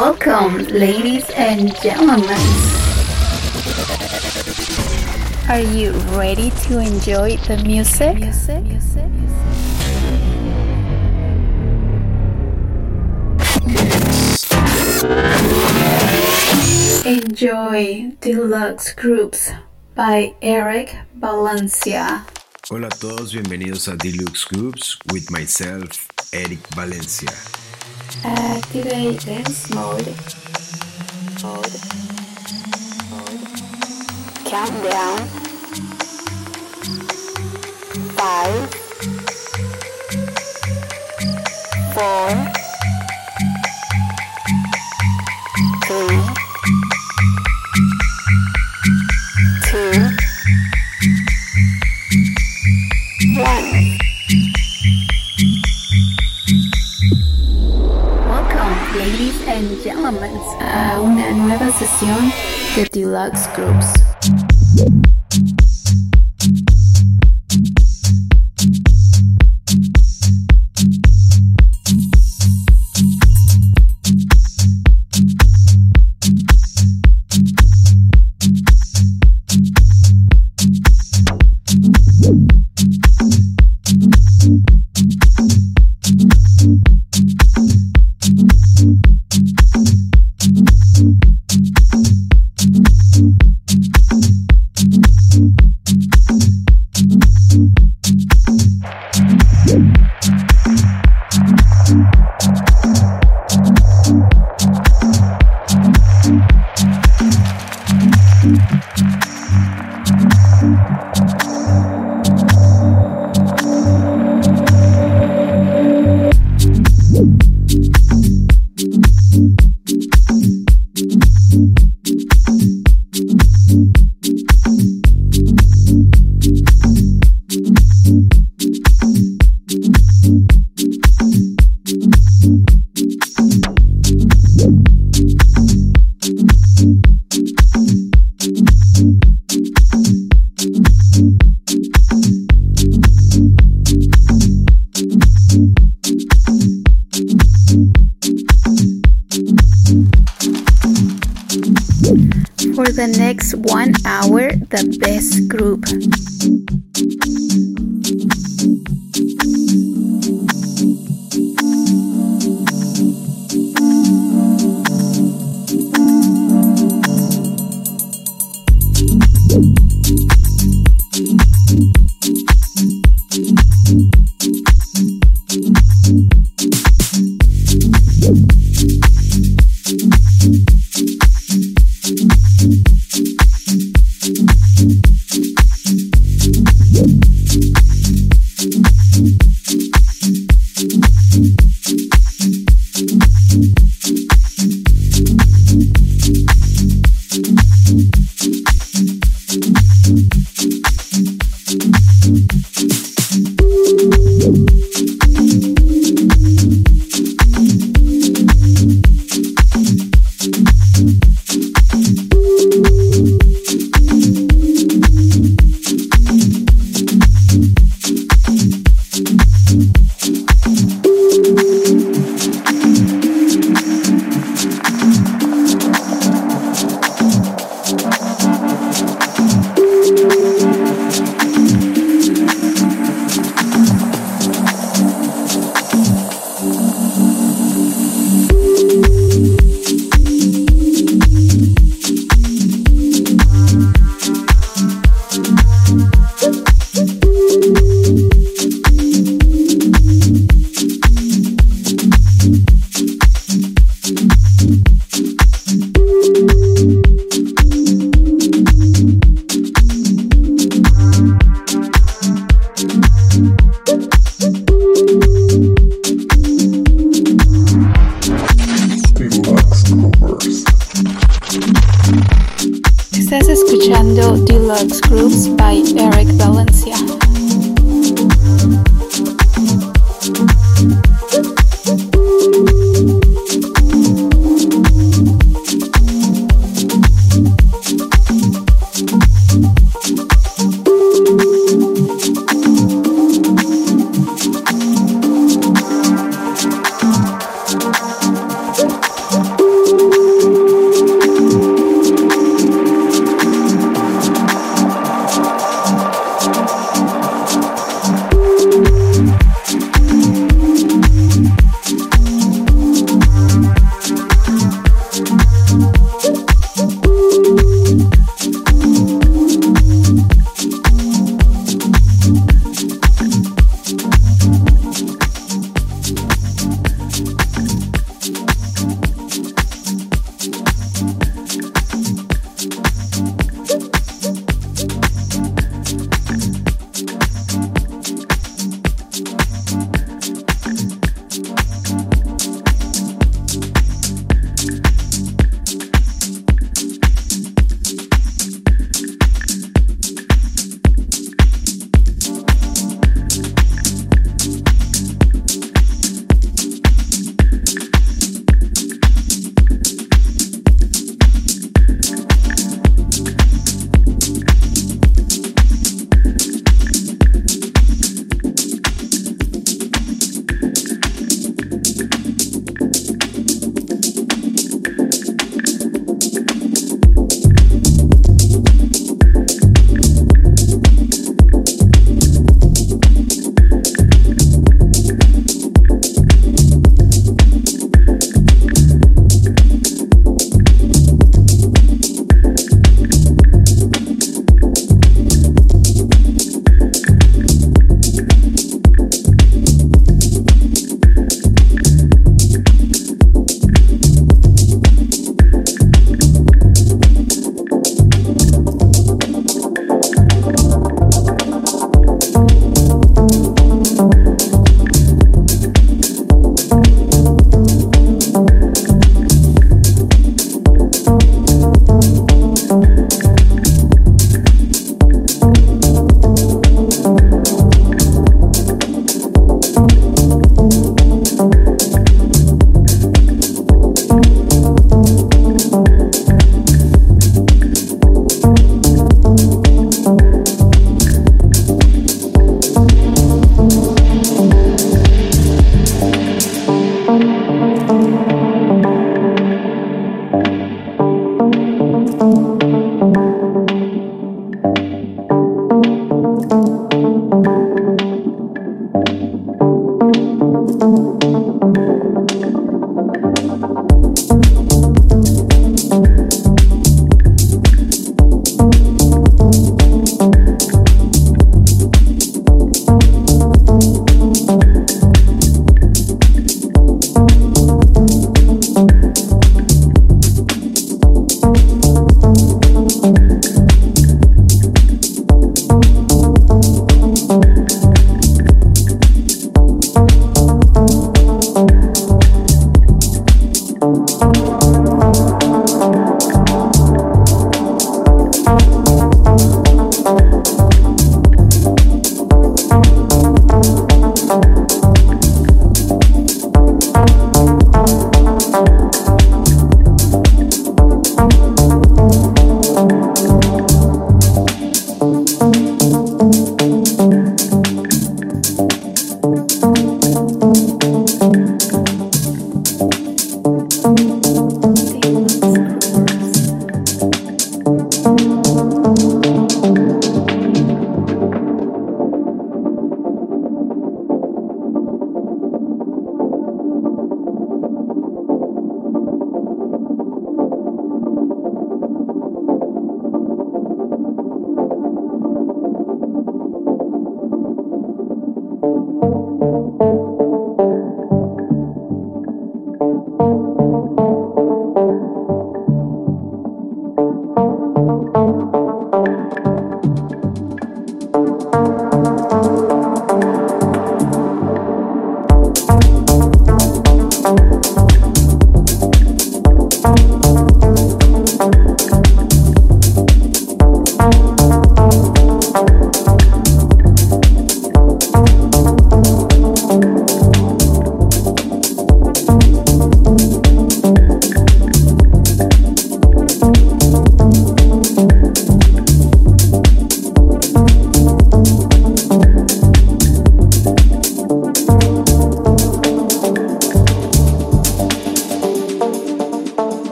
Welcome, ladies and gentlemen. Are you ready to enjoy the music? music? music? Enjoy Deluxe Grooves by Erick Valencia. Hola a todos, bienvenidos a Deluxe Grooves with myself, Erick Valencia. Activate dance mode. Mode. Mode. Countdown. Five. Four. Sesión de Deluxe Grooves.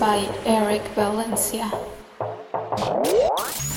By Erick Valencia.